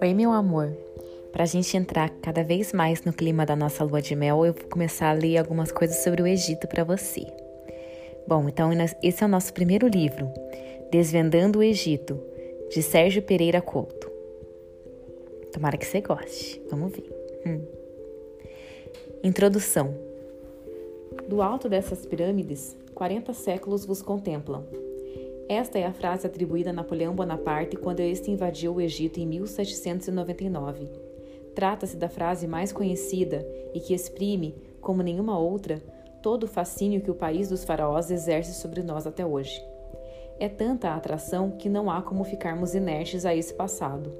Oi, meu amor. Para a gente entrar cada vez mais no clima da nossa lua de mel, eu vou começar a ler algumas coisas sobre o Egito para você. Bom, então esse é o nosso primeiro livro, Desvendando o Egito, de Sérgio Pereira Couto. Tomara que você goste. Vamos ver. Hum. Introdução. Do alto dessas pirâmides, 40 séculos vos contemplam. Esta é a frase atribuída a Napoleão Bonaparte quando este invadiu o Egito em 1799. Trata-se da frase mais conhecida e que exprime, como nenhuma outra, todo o fascínio que o país dos faraós exerce sobre nós até hoje. É tanta a atração que não há como ficarmos inertes a esse passado.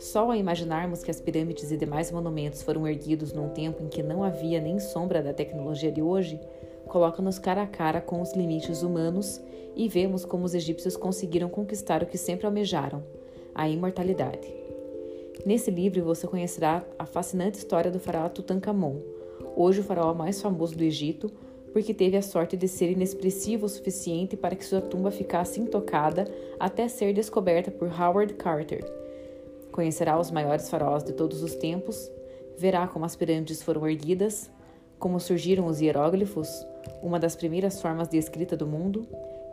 Só ao imaginarmos que as pirâmides e demais monumentos foram erguidos num tempo em que não havia nem sombra da tecnologia de hoje, coloca-nos cara a cara com os limites humanos e vemos como os egípcios conseguiram conquistar o que sempre almejaram, a imortalidade. Nesse livro você conhecerá a fascinante história do faraó Tutankhamon, hoje o faraó mais famoso do Egito, porque teve a sorte de ser inexpressivo o suficiente para que sua tumba ficasse intocada até ser descoberta por Howard Carter. Conhecerá os maiores faraós de todos os tempos, verá como as pirâmides foram erguidas, como surgiram os hieróglifos, uma das primeiras formas de escrita do mundo,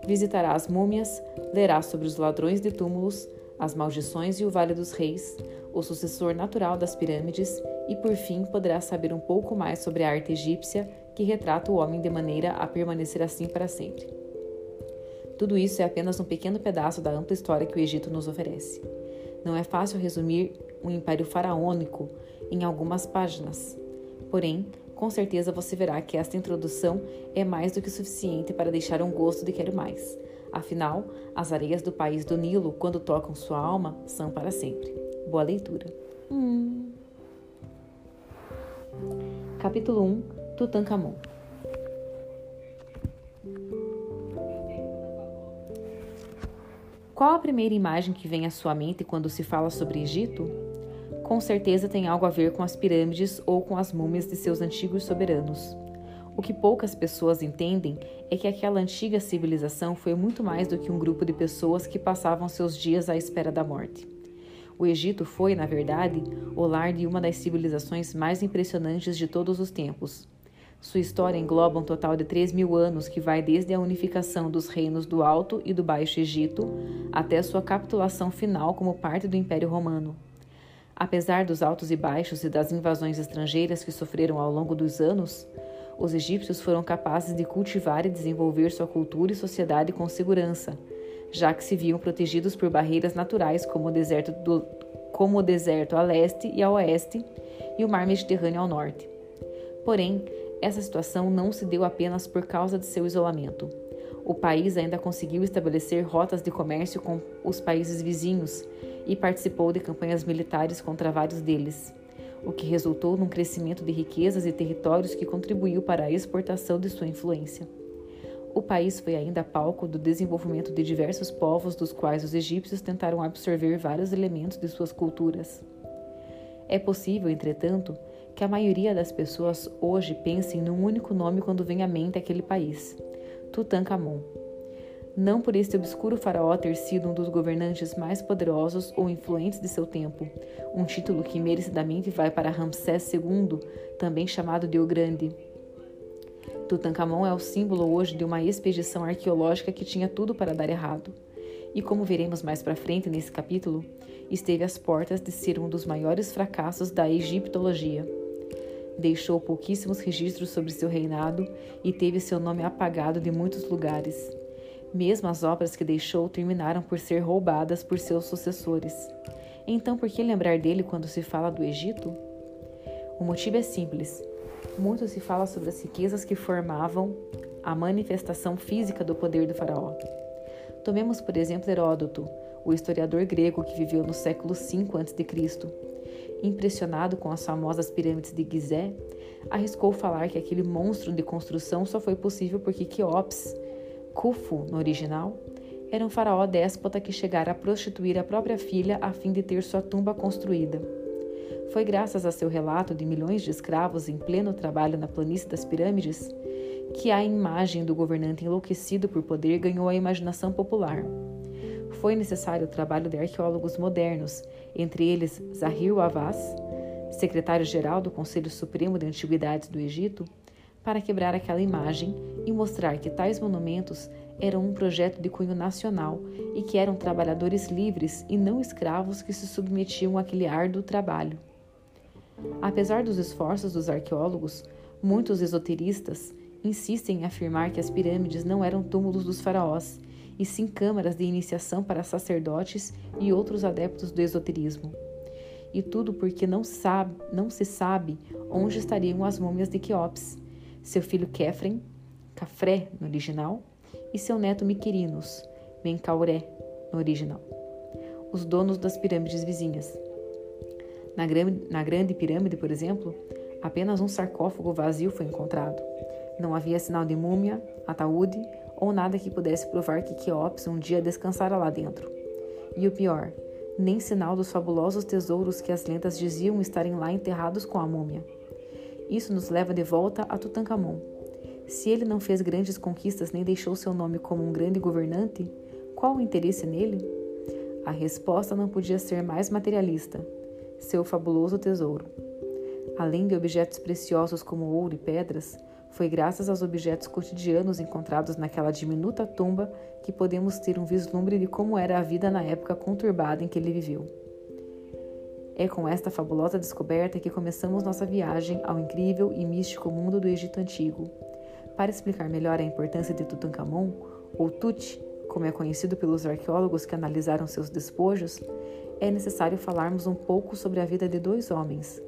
visitará as múmias, lerá sobre os ladrões de túmulos, as maldições e o Vale dos Reis, o sucessor natural das pirâmides, e por fim poderá saber um pouco mais sobre a arte egípcia que retrata o homem de maneira a permanecer assim para sempre. Tudo isso é apenas um pequeno pedaço da ampla história que o Egito nos oferece. Não é fácil resumir um império faraônico em algumas páginas. Porém, com certeza você verá que esta introdução é mais do que suficiente para deixar um gosto de quero mais. Afinal, as areias do país do Nilo, quando tocam sua alma, são para sempre. Boa leitura. Hum. Capítulo 1 Tutankhamon Qual a primeira imagem que vem à sua mente quando se fala sobre Egito? Com certeza tem algo a ver com as pirâmides ou com as múmias de seus antigos soberanos. O que poucas pessoas entendem é que aquela antiga civilização foi muito mais do que um grupo de pessoas que passavam seus dias à espera da morte. O Egito foi, na verdade, o lar de uma das civilizações mais impressionantes de todos os tempos. Sua história engloba um total de 3 mil anos que vai desde a unificação dos reinos do Alto e do Baixo Egito até sua capitulação final como parte do Império Romano. Apesar dos altos e baixos e das invasões estrangeiras que sofreram ao longo dos anos, os egípcios foram capazes de cultivar e desenvolver sua cultura e sociedade com segurança, já que se viam protegidos por barreiras naturais como o deserto, do, como o deserto a leste e a oeste e o mar Mediterrâneo ao norte. Porém, essa situação não se deu apenas por causa de seu isolamento. O país ainda conseguiu estabelecer rotas de comércio com os países vizinhos e participou de campanhas militares contra vários deles, o que resultou num crescimento de riquezas e territórios que contribuiu para a exportação de sua influência. O país foi ainda palco do desenvolvimento de diversos povos, dos quais os egípcios tentaram absorver vários elementos de suas culturas. É possível, entretanto, que a maioria das pessoas hoje pensem num único nome quando vem à mente aquele país: Tutankhamon não por este obscuro faraó ter sido um dos governantes mais poderosos ou influentes de seu tempo, um título que merecidamente vai para Ramsés II, também chamado de O Grande. Tutankhamon é o símbolo hoje de uma expedição arqueológica que tinha tudo para dar errado. E como veremos mais para frente nesse capítulo, esteve às portas de ser um dos maiores fracassos da egiptologia. Deixou pouquíssimos registros sobre seu reinado e teve seu nome apagado de muitos lugares. Mesmo as obras que deixou terminaram por ser roubadas por seus sucessores. Então, por que lembrar dele quando se fala do Egito? O motivo é simples. Muito se fala sobre as riquezas que formavam a manifestação física do poder do faraó. Tomemos, por exemplo, Heródoto, o historiador grego que viveu no século V a.C. Impressionado com as famosas pirâmides de Gizé, arriscou falar que aquele monstro de construção só foi possível porque Quéops, Khufu, no original, era um faraó déspota que chegara a prostituir a própria filha a fim de ter sua tumba construída. Foi graças a seu relato de milhões de escravos em pleno trabalho na planície das pirâmides que a imagem do governante enlouquecido por poder ganhou a imaginação popular. Foi necessário o trabalho de arqueólogos modernos, entre eles Zahir Awaz, secretário-geral do Conselho Supremo de Antiguidades do Egito, para quebrar aquela imagem e mostrar que tais monumentos eram um projeto de cunho nacional e que eram trabalhadores livres e não escravos que se submetiam àquele árduo trabalho. Apesar dos esforços dos arqueólogos, muitos esoteristas insistem em afirmar que as pirâmides não eram túmulos dos faraós, e sim câmaras de iniciação para sacerdotes e outros adeptos do esoterismo. E tudo porque não, sabe, não se sabe onde estariam as múmias de Queops, seu filho Kefren, Cafré no original, e seu neto Miquerinos, Menkauré no original, os donos das pirâmides vizinhas. Na, na Grande Pirâmide, por exemplo, apenas um sarcófago vazio foi encontrado. Não havia sinal de múmia, ataúde ou nada que pudesse provar que Queops um dia descansara lá dentro. E o pior, nem sinal dos fabulosos tesouros que as lendas diziam estarem lá enterrados com a múmia. Isso nos leva de volta a Tutankhamon. Se ele não fez grandes conquistas nem deixou seu nome como um grande governante, qual o interesse nele? A resposta não podia ser mais materialista seu fabuloso tesouro. Além de objetos preciosos como ouro e pedras, foi graças aos objetos cotidianos encontrados naquela diminuta tumba que podemos ter um vislumbre de como era a vida na época conturbada em que ele viveu. É com esta fabulosa descoberta que começamos nossa viagem ao incrível e místico mundo do Egito Antigo. Para explicar melhor a importância de Tutankhamon, ou Tut, como é conhecido pelos arqueólogos que analisaram seus despojos, é necessário falarmos um pouco sobre a vida de dois homens,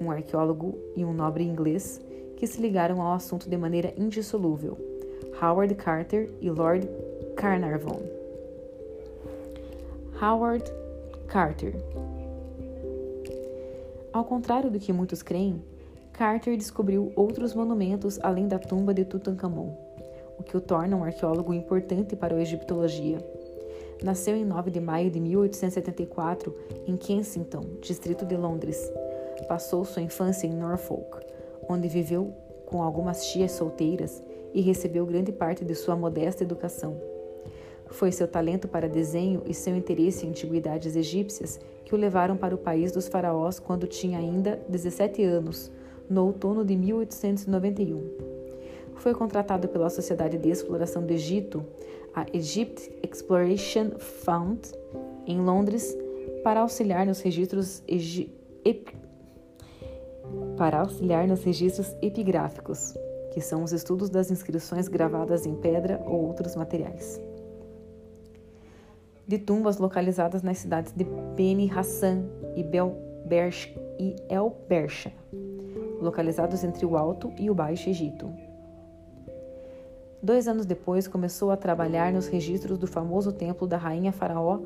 um arqueólogo e um nobre inglês, que se ligaram ao assunto de maneira indissolúvel: Howard Carter e Lord Carnarvon. Howard Carter. Ao contrário do que muitos creem, Carter descobriu outros monumentos além da tumba de Tutankhamon, o que o torna um arqueólogo importante para a egiptologia. Nasceu em 9 de maio de 1874 em Kensington, distrito de Londres. Passou sua infância em Norfolk, onde viveu com algumas tias solteiras e recebeu grande parte de sua modesta educação. Foi seu talento para desenho e seu interesse em antiguidades egípcias que o levaram para o país dos faraós quando tinha ainda 17 anos, no outono de 1891. Foi contratado pela Sociedade de Exploração do Egito a Egypt Exploration Fund, em Londres, para auxiliar nos registros para auxiliar nos registros epigráficos, que são os estudos das inscrições gravadas em pedra ou outros materiais. De tumbas localizadas nas cidades de Beni Hassan e, Belbersh, e El Bersha, localizados entre o Alto e o Baixo Egito. Dois anos depois, começou a trabalhar nos registros do famoso templo da rainha faraó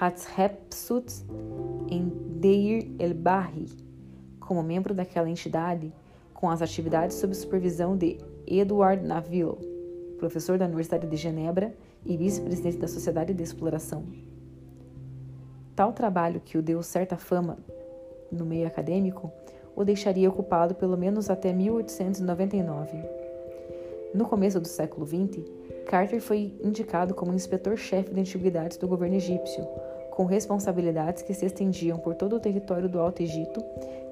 Hatshepsut em Deir el-Bahri, como membro daquela entidade, com as atividades sob supervisão de Edward Naville, professor da Universidade de Genebra e vice-presidente da Sociedade de Exploração. Tal trabalho, que o deu certa fama no meio acadêmico, o deixaria ocupado pelo menos até 1899. No começo do século XX, Carter foi indicado como inspetor-chefe de antiguidades do governo egípcio, com responsabilidades que se estendiam por todo o território do Alto Egito,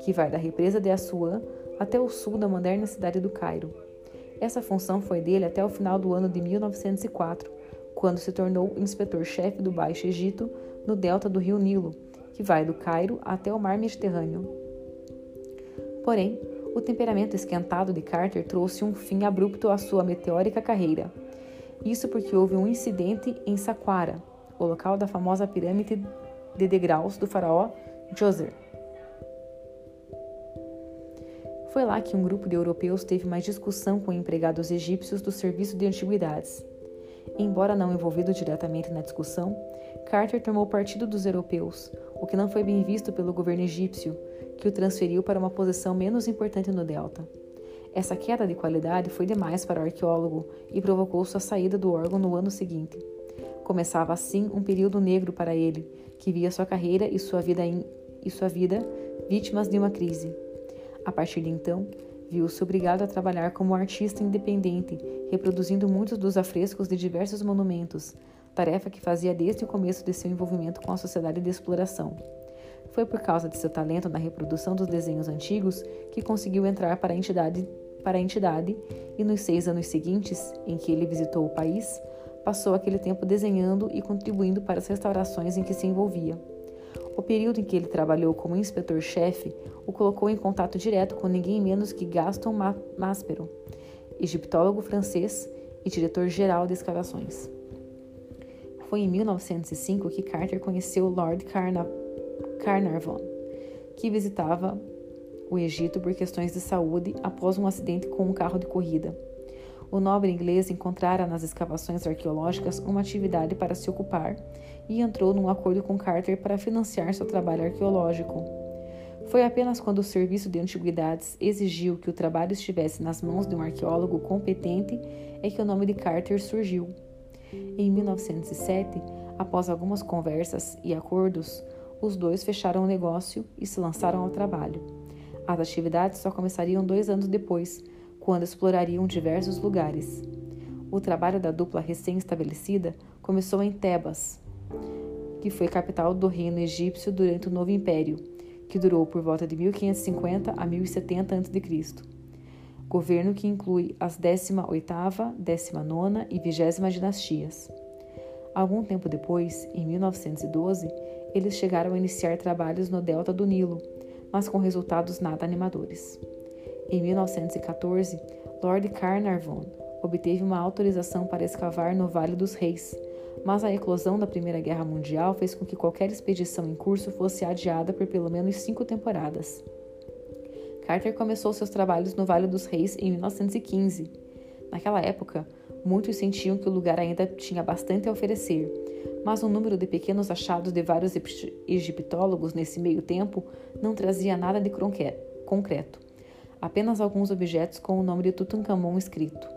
que vai da represa de Assuã até o sul da moderna cidade do Cairo. Essa função foi dele até o final do ano de 1904, quando se tornou inspetor-chefe do Baixo Egito no delta do rio Nilo, que vai do Cairo até o mar Mediterrâneo. Porém, o temperamento esquentado de Carter trouxe um fim abrupto à sua meteórica carreira. Isso porque houve um incidente em Saqqara, o local da famosa pirâmide de degraus do faraó Djoser. Foi lá que um grupo de europeus teve mais discussão com empregados egípcios do serviço de antiguidades. Embora não envolvido diretamente na discussão, Carter tomou partido dos europeus, o que não foi bem visto pelo governo egípcio, que o transferiu para uma posição menos importante no delta. Essa queda de qualidade foi demais para o arqueólogo e provocou sua saída do órgão no ano seguinte. Começava assim um período negro para ele, que via sua carreira e sua vida, in, e sua vida vítimas de uma crise. A partir de então, viu-se obrigado a trabalhar como artista independente, reproduzindo muitos dos afrescos de diversos monumentos, tarefa que fazia desde o começo de seu envolvimento com a sociedade de exploração. Foi por causa de seu talento na reprodução dos desenhos antigos que conseguiu entrar para a entidade, para a entidade e nos seis anos seguintes, em que ele visitou o país, passou aquele tempo desenhando e contribuindo para as restaurações em que se envolvia. O período em que ele trabalhou como inspetor-chefe o colocou em contato direto com ninguém menos que Gaston Maspero, egiptólogo francês e diretor-geral de escavações. Foi em 1905 que Carter conheceu Lord Carna Carnarvon, que visitava o Egito por questões de saúde após um acidente com um carro de corrida. O nobre inglês encontrara nas escavações arqueológicas uma atividade para se ocupar e entrou num acordo com Carter para financiar seu trabalho arqueológico. Foi apenas quando o Serviço de Antiguidades exigiu que o trabalho estivesse nas mãos de um arqueólogo competente é que o nome de Carter surgiu. Em 1907, após algumas conversas e acordos, os dois fecharam o negócio e se lançaram ao trabalho. As atividades só começariam dois anos depois, quando explorariam diversos lugares. O trabalho da dupla recém-estabelecida começou em Tebas, que foi capital do reino egípcio durante o Novo Império, que durou por volta de 1550 a 1070 a.C. Governo que inclui as 18ª, 19ª e 20 dinastias. Algum tempo depois, em 1912, eles chegaram a iniciar trabalhos no delta do Nilo, mas com resultados nada animadores. Em 1914, Lord Carnarvon obteve uma autorização para escavar no Vale dos Reis, mas a eclosão da Primeira Guerra Mundial fez com que qualquer expedição em curso fosse adiada por pelo menos cinco temporadas. Carter começou seus trabalhos no Vale dos Reis em 1915. Naquela época, muitos sentiam que o lugar ainda tinha bastante a oferecer, mas o número de pequenos achados de vários egiptólogos nesse meio tempo não trazia nada de concreto apenas alguns objetos com o nome de Tutankhamon escrito.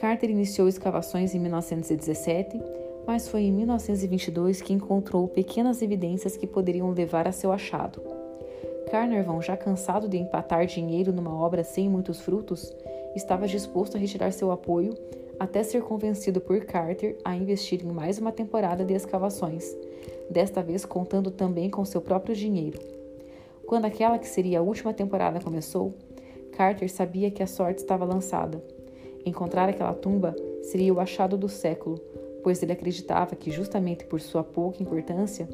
Carter iniciou escavações em 1917, mas foi em 1922 que encontrou pequenas evidências que poderiam levar a seu achado. Carnarvon, já cansado de empatar dinheiro numa obra sem muitos frutos, estava disposto a retirar seu apoio até ser convencido por Carter a investir em mais uma temporada de escavações, desta vez contando também com seu próprio dinheiro. Quando aquela que seria a última temporada começou, Carter sabia que a sorte estava lançada. Encontrar aquela tumba seria o achado do século, pois ele acreditava que, justamente por sua pouca importância,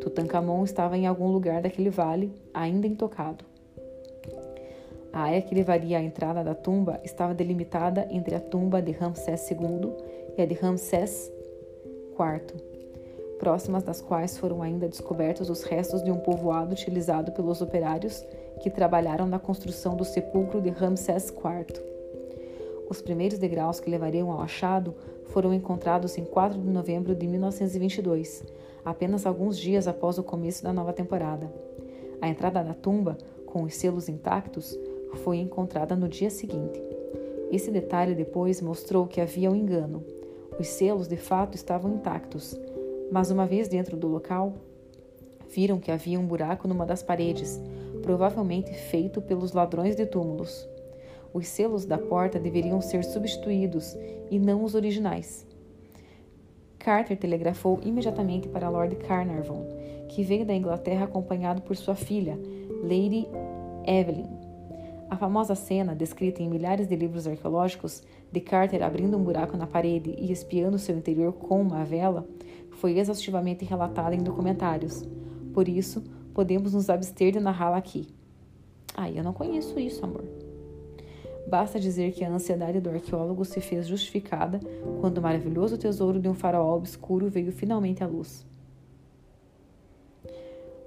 Tutankhamon estava em algum lugar daquele vale, ainda intocado. A área que levaria à entrada da tumba estava delimitada entre a tumba de Ramsés II e a de Ramsés IV próximas das quais foram ainda descobertos os restos de um povoado utilizado pelos operários que trabalharam na construção do sepulcro de Ramsés IV. Os primeiros degraus que levariam ao achado foram encontrados em 4 de novembro de 1922, apenas alguns dias após o começo da nova temporada. A entrada da tumba, com os selos intactos, foi encontrada no dia seguinte. Esse detalhe depois mostrou que havia um engano. Os selos de fato estavam intactos, mas uma vez dentro do local, viram que havia um buraco numa das paredes, provavelmente feito pelos ladrões de túmulos. Os selos da porta deveriam ser substituídos e não os originais. Carter telegrafou imediatamente para Lord Carnarvon, que veio da Inglaterra acompanhado por sua filha, Lady Evelyn. A famosa cena, descrita em milhares de livros arqueológicos, de Carter abrindo um buraco na parede e espiando seu interior com uma vela, foi exaustivamente relatada em documentários. Por isso, podemos nos abster de narrá-la aqui. Ah, eu não conheço isso, amor. Basta dizer que a ansiedade do arqueólogo se fez justificada quando o maravilhoso tesouro de um faraó obscuro veio finalmente à luz.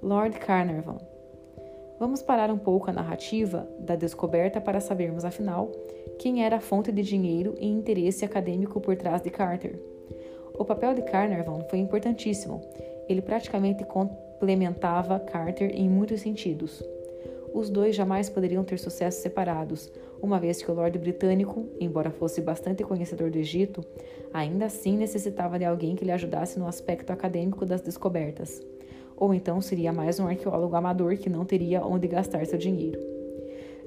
Lord Carnarvon. Vamos parar um pouco a narrativa da descoberta para sabermos, afinal, quem era a fonte de dinheiro e interesse acadêmico por trás de Carter. O papel de Carnarvon foi importantíssimo. Ele praticamente complementava Carter em muitos sentidos. Os dois jamais poderiam ter sucesso separados, uma vez que o Lorde Britânico, embora fosse bastante conhecedor do Egito, ainda assim necessitava de alguém que lhe ajudasse no aspecto acadêmico das descobertas. Ou então seria mais um arqueólogo amador que não teria onde gastar seu dinheiro.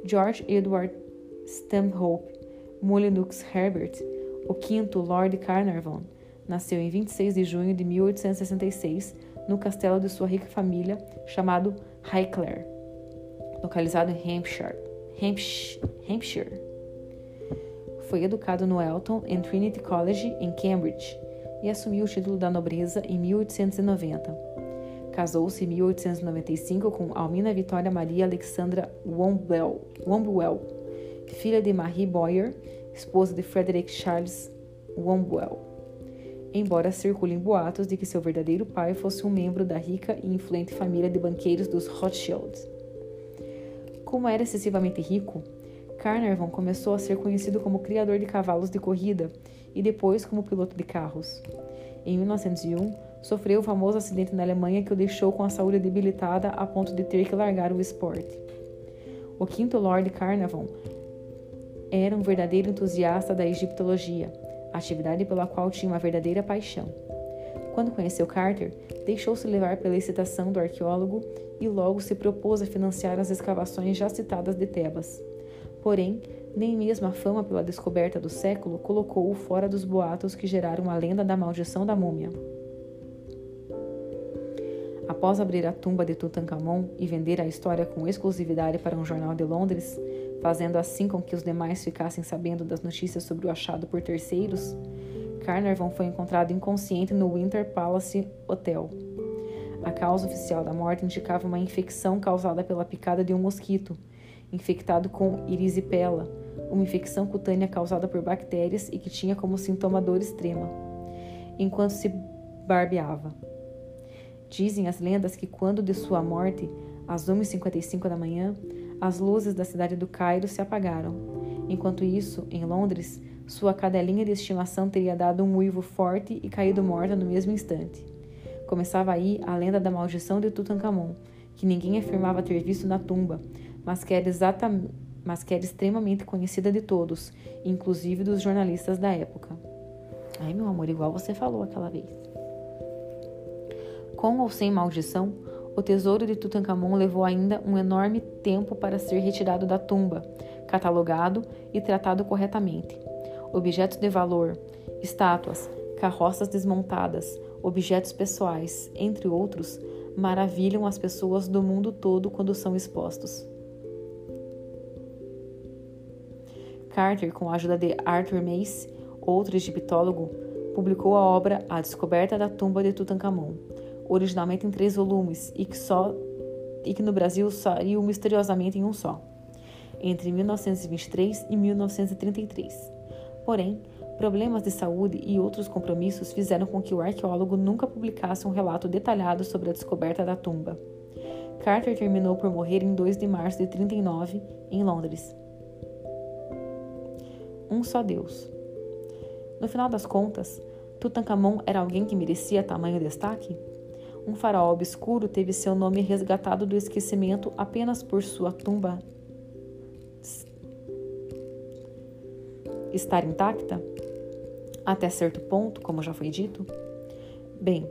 George Edward Stanhope Molyneux Herbert, o quinto Lord Carnarvon, nasceu em 26 de junho de 1866 no castelo de sua rica família chamado Highclere, localizado em Hampshire. Hampshire. Foi educado no Elton and Trinity College em Cambridge e assumiu o título da nobreza em 1890. Casou-se em 1895 com Almina Vitória Maria Alexandra Wombwell, filha de Marie Boyer, esposa de Frederick Charles Wombwell. Embora circulem boatos de que seu verdadeiro pai fosse um membro da rica e influente família de banqueiros dos Rothschilds. Como era excessivamente rico, Carnarvon começou a ser conhecido como criador de cavalos de corrida e depois como piloto de carros. Em 1901, sofreu o famoso acidente na Alemanha que o deixou com a saúde debilitada a ponto de ter que largar o esporte. O quinto Lord Carnarvon era um verdadeiro entusiasta da egiptologia, atividade pela qual tinha uma verdadeira paixão. Quando conheceu Carter, deixou-se levar pela excitação do arqueólogo e logo se propôs a financiar as escavações já citadas de Tebas. Porém, nem mesmo a fama pela descoberta do século colocou-o fora dos boatos que geraram a lenda da maldição da múmia. Após abrir a tumba de Tutankhamon e vender a história com exclusividade para um jornal de Londres, fazendo assim com que os demais ficassem sabendo das notícias sobre o achado por terceiros, Carnarvon foi encontrado inconsciente no Winter Palace Hotel. A causa oficial da morte indicava uma infecção causada pela picada de um mosquito, infectado com erisipela, uma infecção cutânea causada por bactérias e que tinha como sintoma dor extrema, enquanto se barbeava. Dizem as lendas que quando de sua morte, às 1h55 da manhã, as luzes da cidade do Cairo se apagaram. Enquanto isso, em Londres, sua cadelinha de estimação teria dado um uivo forte e caído morta no mesmo instante. Começava aí a lenda da maldição de Tutankhamon, que ninguém afirmava ter visto na tumba, mas que era exatamente mas que era extremamente conhecida de todos, inclusive dos jornalistas da época. Ai, meu amor, igual você falou aquela vez. Com ou sem maldição, o tesouro de Tutankhamon levou ainda um enorme tempo para ser retirado da tumba, catalogado e tratado corretamente. Objetos de valor, estátuas, carroças desmontadas, objetos pessoais, entre outros, maravilham as pessoas do mundo todo quando são expostos. Carter, com a ajuda de Arthur Mace, outro egiptólogo, publicou a obra A Descoberta da Tumba de Tutankhamon, originalmente em três volumes e que, só, e que no Brasil saiu misteriosamente em um só, entre 1923 e 1933. Porém, problemas de saúde e outros compromissos fizeram com que o arqueólogo nunca publicasse um relato detalhado sobre a descoberta da tumba. Carter terminou por morrer em 2 de março de 39, em Londres. Um só Deus. No final das contas, Tutankhamon era alguém que merecia tamanho destaque? Um faraó obscuro teve seu nome resgatado do esquecimento apenas por sua tumba estar intacta? Até certo ponto, como já foi dito? Bem,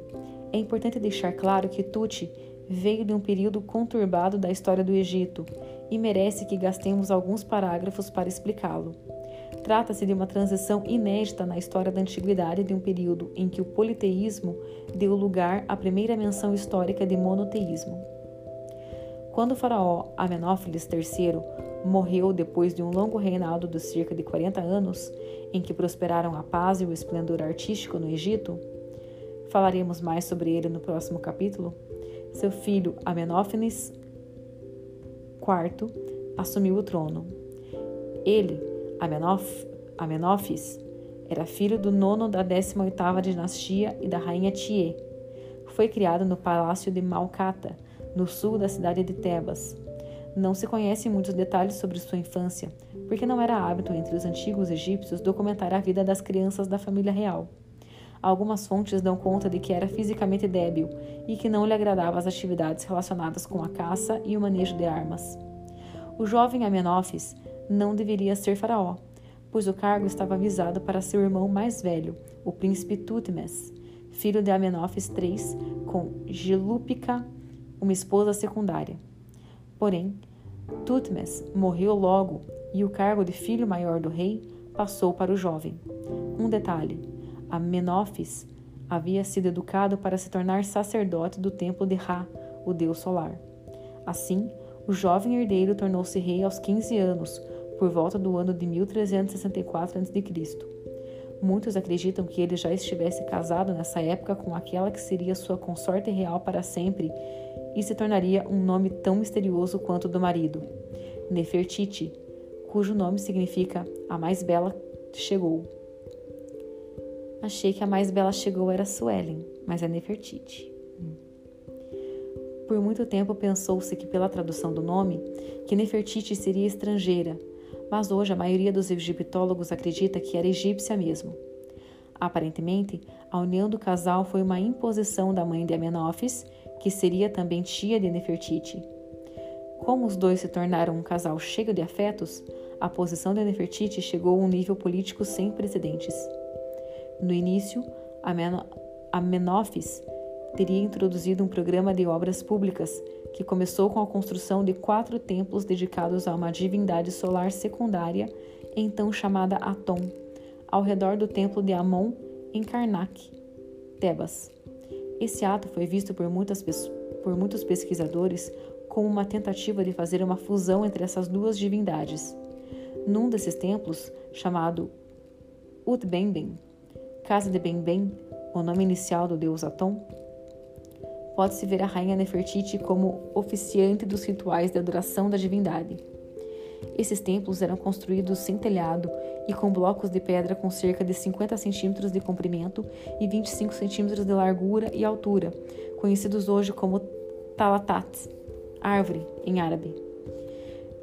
é importante deixar claro que Tuti veio de um período conturbado da história do Egito e merece que gastemos alguns parágrafos para explicá-lo. Trata-se de uma transição inédita na história da antiguidade de um período em que o politeísmo deu lugar à primeira menção histórica de monoteísmo. Quando o faraó Amenófilis III morreu depois de um longo reinado de cerca de 40 anos, em que prosperaram a paz e o esplendor artístico no Egito, falaremos mais sobre ele no próximo capítulo. Seu filho Amenófenes IV assumiu o trono. Ele, Amenof, Amenófis era filho do nono da 18ª dinastia e da rainha Tie. Foi criado no palácio de Malcata, no sul da cidade de Tebas. Não se conhecem muitos detalhes sobre sua infância, porque não era hábito entre os antigos egípcios documentar a vida das crianças da família real. Algumas fontes dão conta de que era fisicamente débil e que não lhe agradavam as atividades relacionadas com a caça e o manejo de armas. O jovem Amenófis não deveria ser faraó, pois o cargo estava avisado para seu irmão mais velho, o príncipe Tutmes, filho de Amenófis III, com Gelúpica, uma esposa secundária. Porém, Tutmes morreu logo e o cargo de filho maior do rei passou para o jovem. Um detalhe: Amenófis havia sido educado para se tornar sacerdote do templo de Ra, o deus solar. Assim, o jovem herdeiro tornou-se rei aos 15 anos, por volta do ano de 1364 a.C. Muitos acreditam que ele já estivesse casado nessa época com aquela que seria sua consorte real para sempre e se tornaria um nome tão misterioso quanto o do marido, Nefertiti, cujo nome significa a mais bela chegou. Achei que a mais bela chegou era Suelen, mas é Nefertiti. Por muito tempo pensou-se que, pela tradução do nome, que Nefertiti seria estrangeira, mas hoje a maioria dos egiptólogos acredita que era egípcia mesmo. Aparentemente, a união do casal foi uma imposição da mãe de Amenófis, que seria também tia de Nefertiti. Como os dois se tornaram um casal cheio de afetos, a posição de Nefertiti chegou a um nível político sem precedentes. No início, Amenófis teria introduzido um programa de obras públicas que começou com a construção de quatro templos dedicados a uma divindade solar secundária, então chamada Atom, ao redor do templo de Amon em Karnak, Tebas. Esse ato foi visto por, muitas, por muitos pesquisadores como uma tentativa de fazer uma fusão entre essas duas divindades. Num desses templos, chamado Utbenben, Casa de Benben, o nome inicial do deus Atom, pode-se ver a rainha Nefertiti como oficiante dos rituais de adoração da divindade. Esses templos eram construídos sem telhado e com blocos de pedra com cerca de 50 centímetros de comprimento e 25 centímetros de largura e altura, conhecidos hoje como talatat, árvore em árabe.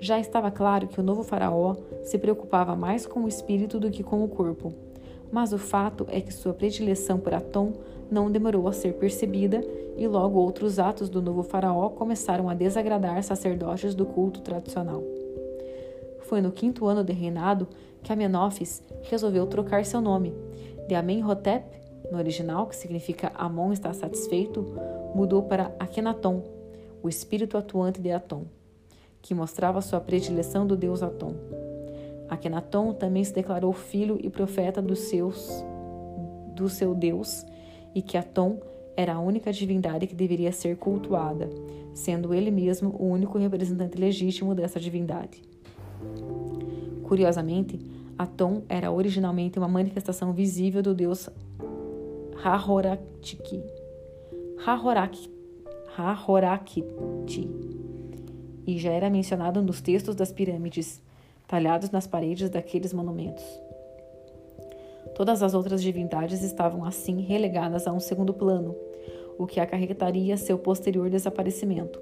Já estava claro que o novo faraó se preocupava mais com o espírito do que com o corpo mas o fato é que sua predileção por Atom não demorou a ser percebida e logo outros atos do novo faraó começaram a desagradar sacerdotes do culto tradicional. Foi no quinto ano de reinado que Amenófis resolveu trocar seu nome. De Amenhotep, no original, que significa Amon está satisfeito, mudou para Akhenaton, o espírito atuante de Atom, que mostrava sua predileção do deus Atom. Akenaton também se declarou filho e profeta dos seus, do seu Deus e que Atom era a única divindade que deveria ser cultuada, sendo ele mesmo o único representante legítimo dessa divindade. Curiosamente, Atom era originalmente uma manifestação visível do deus Hahorakti, Hahorakti, e já era mencionado nos textos das pirâmides talhados nas paredes daqueles monumentos. Todas as outras divindades estavam assim relegadas a um segundo plano, o que acarretaria seu posterior desaparecimento.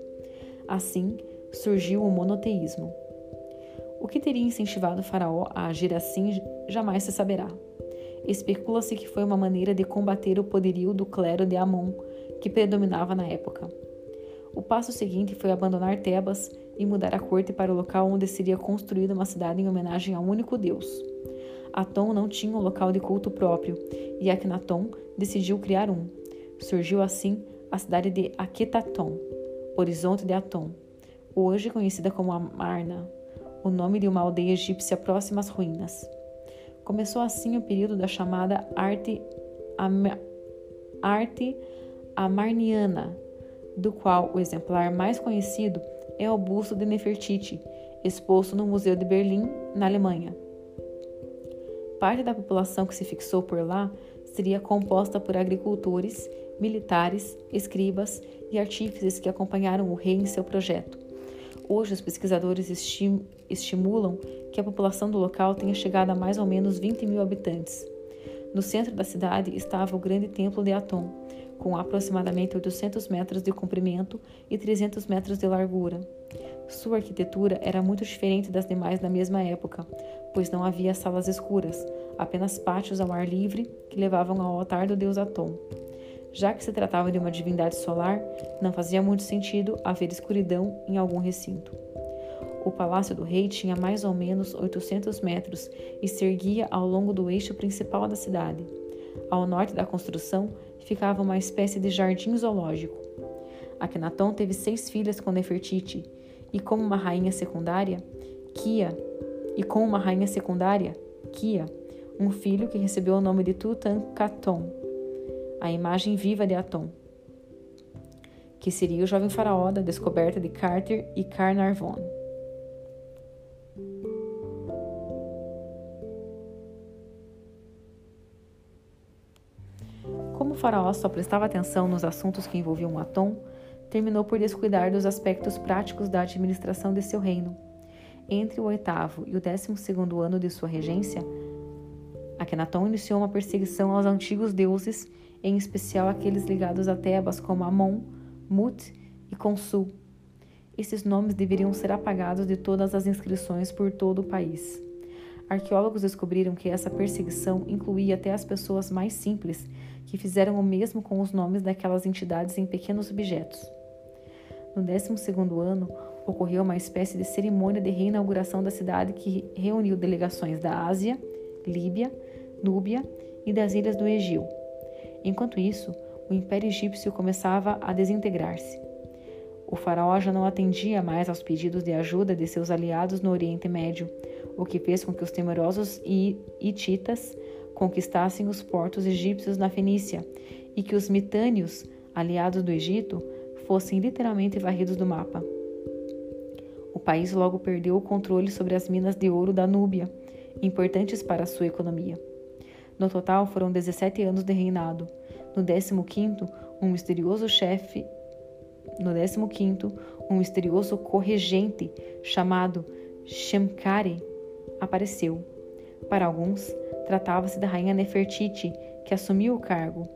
Assim, surgiu o monoteísmo. O que teria incentivado o faraó a agir assim jamais se saberá. Especula-se que foi uma maneira de combater o poderio do clero de Amon, que predominava na época. O passo seguinte foi abandonar Tebas e mudar a corte para o local onde seria construída uma cidade em homenagem a um único deus. Atom não tinha um local de culto próprio e Akhenaton decidiu criar um. Surgiu assim a cidade de Aquetaton, Horizonte de Atom, hoje conhecida como Amarna, o nome de uma aldeia egípcia próxima às ruínas. Começou assim o período da chamada arte, am arte amarniana, do qual o exemplar mais conhecido é o busto de Nefertiti, exposto no Museu de Berlim, na Alemanha. Parte da população que se fixou por lá seria composta por agricultores, militares, escribas e artífices que acompanharam o rei em seu projeto. Hoje, os pesquisadores estim estimulam que a população do local tenha chegado a mais ou menos 20 mil habitantes. No centro da cidade estava o grande templo de Atom, com aproximadamente 800 metros de comprimento e 300 metros de largura. Sua arquitetura era muito diferente das demais da mesma época, pois não havia salas escuras, apenas pátios ao ar livre que levavam ao altar do deus Atom. Já que se tratava de uma divindade solar, não fazia muito sentido haver escuridão em algum recinto. O palácio do rei tinha mais ou menos 800 metros e se erguia ao longo do eixo principal da cidade. Ao norte da construção ficava uma espécie de jardim zoológico. Akhenaton teve seis filhas com Nefertiti, e como uma rainha secundária, Kia, e com uma rainha secundária, Kia, um filho que recebeu o nome de Tutankhaton, a imagem viva de Atom, que seria o jovem faraó da descoberta de Carter e Carnarvon. Faraó só prestava atenção nos assuntos que envolviam Atom, terminou por descuidar dos aspectos práticos da administração de seu reino. Entre o oitavo e o décimo segundo ano de sua regência, Akhenaton iniciou uma perseguição aos antigos deuses, em especial aqueles ligados a Tebas como Amon, Mut e Consul. Esses nomes deveriam ser apagados de todas as inscrições por todo o país. Arqueólogos descobriram que essa perseguição incluía até as pessoas mais simples, que fizeram o mesmo com os nomes daquelas entidades em pequenos objetos. No 12 ano, ocorreu uma espécie de cerimônia de reinauguração da cidade que reuniu delegações da Ásia, Líbia, Núbia e das ilhas do Egeu. Enquanto isso, o Império Egípcio começava a desintegrar-se. O faraó já não atendia mais aos pedidos de ajuda de seus aliados no Oriente Médio, o que fez com que os temerosos hititas conquistassem os portos egípcios na Fenícia e que os mitânios, aliados do Egito, fossem literalmente varridos do mapa. O país logo perdeu o controle sobre as minas de ouro da Núbia, importantes para a sua economia. No total, foram 17 anos de reinado. No 15º, um misterioso chefe no 15º, um misterioso corregente chamado Shemkare apareceu. Para alguns, tratava-se da rainha Nefertiti, que assumiu o cargo.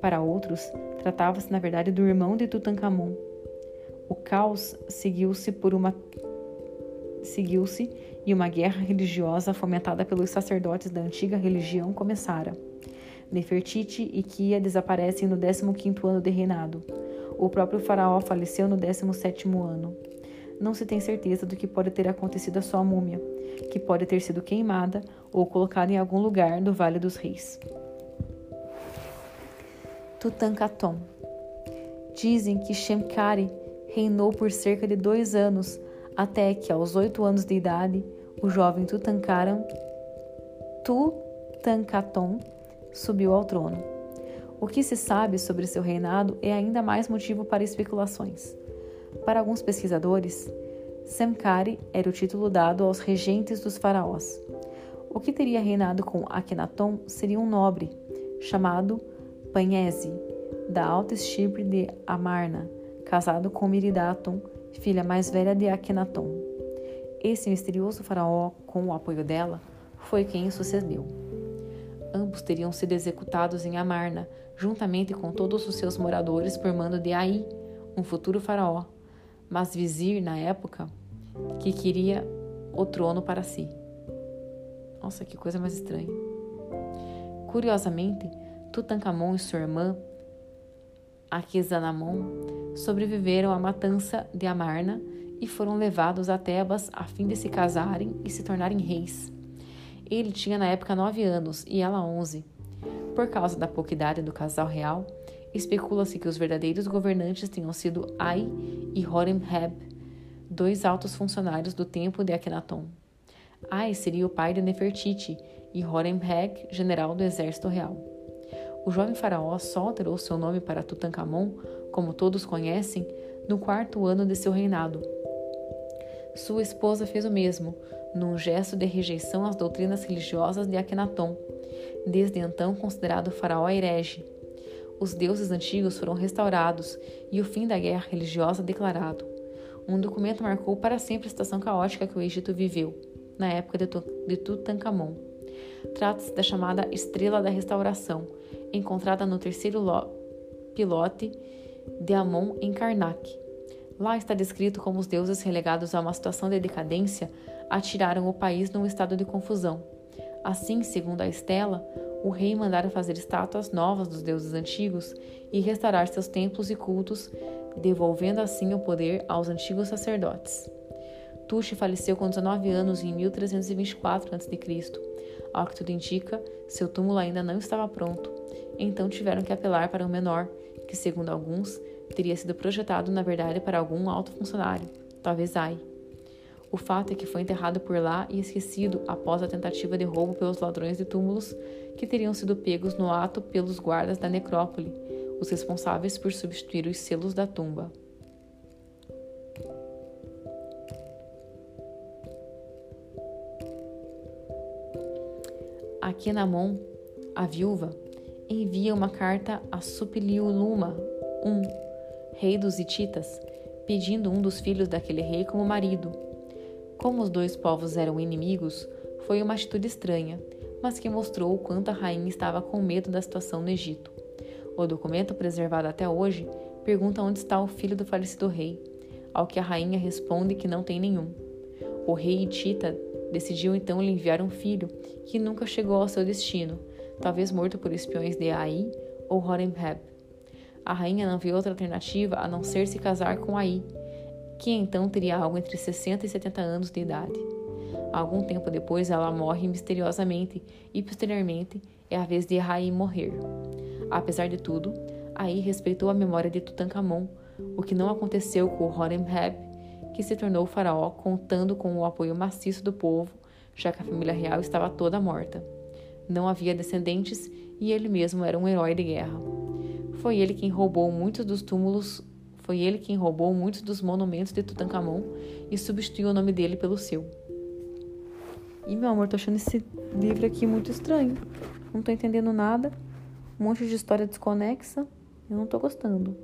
Para outros, tratava-se na verdade do irmão de Tutankhamon. O caos seguiu-se por uma seguiu-se e uma guerra religiosa fomentada pelos sacerdotes da antiga religião começara. Nefertiti e Kia desaparecem no 15º ano de reinado. O próprio faraó faleceu no 17º ano. Não se tem certeza do que pode ter acontecido à sua múmia, que pode ter sido queimada ou colocada em algum lugar do Vale dos Reis. Tutankhaton Dizem que Shemkari reinou por cerca de dois anos, até que, aos oito anos de idade, o jovem Tutankhamun, Tutankhaton subiu ao trono. O que se sabe sobre seu reinado é ainda mais motivo para especulações. Para alguns pesquisadores, Semkari era o título dado aos regentes dos faraós. O que teria reinado com Akhenaton seria um nobre, chamado Panhese, da alta estirpe de Amarna, casado com Miridaton, filha mais velha de Akhenaton. Esse misterioso faraó, com o apoio dela, foi quem o sucedeu. Ambos teriam sido executados em Amarna, juntamente com todos os seus moradores por mando de Ai, um futuro faraó, mas vizir na época, que queria o trono para si. Nossa, que coisa mais estranha. Curiosamente, Tutankhamon e sua irmã, Aquizanamon, sobreviveram à matança de Amarna e foram levados a Tebas a fim de se casarem e se tornarem reis. Ele tinha na época nove anos e ela onze. Por causa da pouca idade do casal real, especula-se que os verdadeiros governantes tenham sido Ai e Horemheb, dois altos funcionários do templo de Akhenaton. Ai seria o pai de Nefertiti e Horemheb, general do exército real. O jovem faraó só alterou seu nome para Tutankhamon, como todos conhecem, no quarto ano de seu reinado. Sua esposa fez o mesmo, num gesto de rejeição às doutrinas religiosas de Akhenaton, desde então considerado faraó herege. Os deuses antigos foram restaurados e o fim da guerra religiosa declarado. Um documento marcou para sempre a situação caótica que o Egito viveu, na época de Tutankhamon. Trata-se da chamada Estrela da Restauração, encontrada no terceiro pilote de Amon em Karnak. Lá está descrito como os deuses relegados a uma situação de decadência atiraram o país num estado de confusão. Assim, segundo a Estela, o rei mandara fazer estátuas novas dos deuses antigos e restaurar seus templos e cultos, devolvendo assim o poder aos antigos sacerdotes. Tuxi faleceu com 19 anos em 1324 a.C. Ao que tudo indica, seu túmulo ainda não estava pronto, então tiveram que apelar para um menor, que, segundo alguns, teria sido projetado na verdade para algum alto funcionário, talvez Ai. O fato é que foi enterrado por lá e esquecido após a tentativa de roubo pelos ladrões de túmulos que teriam sido pegos no ato pelos guardas da necrópole, os responsáveis por substituir os selos da tumba. Aquenamon, a viúva, envia uma carta a Supiliuluma, um rei dos Hititas, pedindo um dos filhos daquele rei como marido. Como os dois povos eram inimigos, foi uma atitude estranha, mas que mostrou o quanto a rainha estava com medo da situação no Egito. O documento, preservado até hoje, pergunta onde está o filho do falecido rei, ao que a rainha responde que não tem nenhum. O rei Hitita decidiu então lhe enviar um filho, que nunca chegou ao seu destino, talvez morto por espiões de Ai ou Horemheb. A rainha não viu outra alternativa a não ser se casar com Ai, que então teria algo entre 60 e 70 anos de idade. Algum tempo depois, ela morre misteriosamente e, posteriormente, é a vez de Ai morrer. Apesar de tudo, Ai respeitou a memória de Tutankhamon, o que não aconteceu com Horemheb, que se tornou faraó contando com o apoio maciço do povo, já que a família real estava toda morta. Não havia descendentes e ele mesmo era um herói de guerra. Foi ele quem roubou muitos dos túmulos foi ele quem roubou muitos dos monumentos de Tutankhamon e substituiu o nome dele pelo seu. E meu amor, tô achando esse livro aqui muito estranho. Não tô entendendo nada. Um monte de história desconexa. Eu não tô gostando.